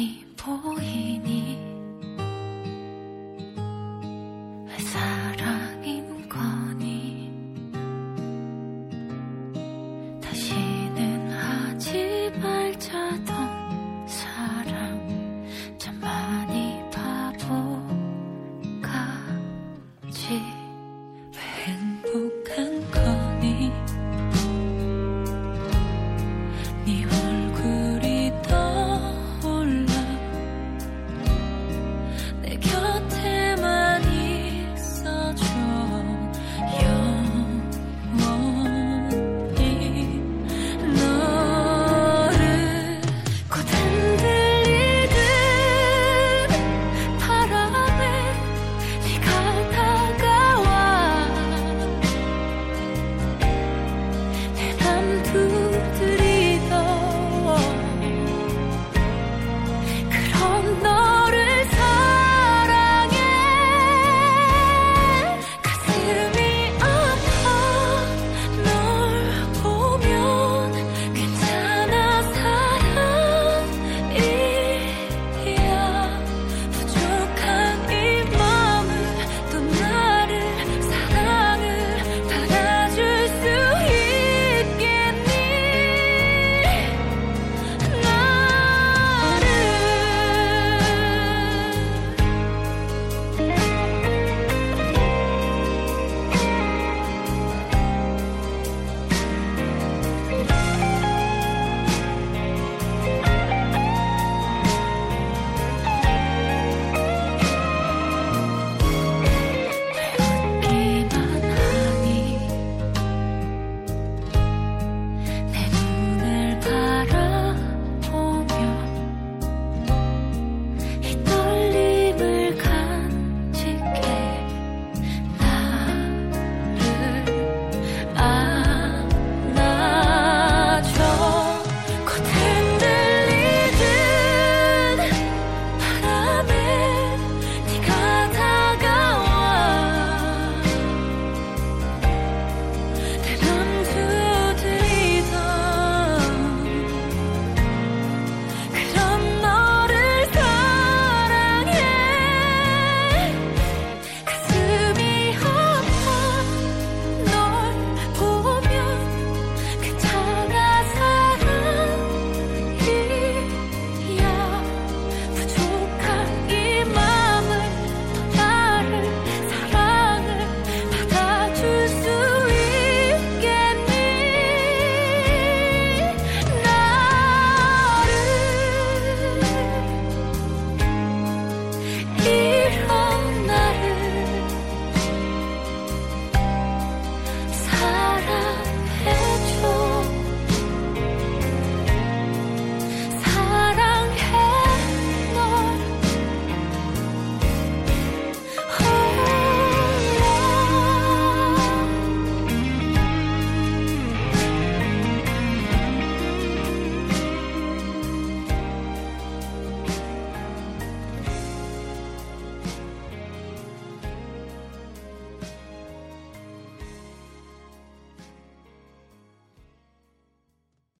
你不依你。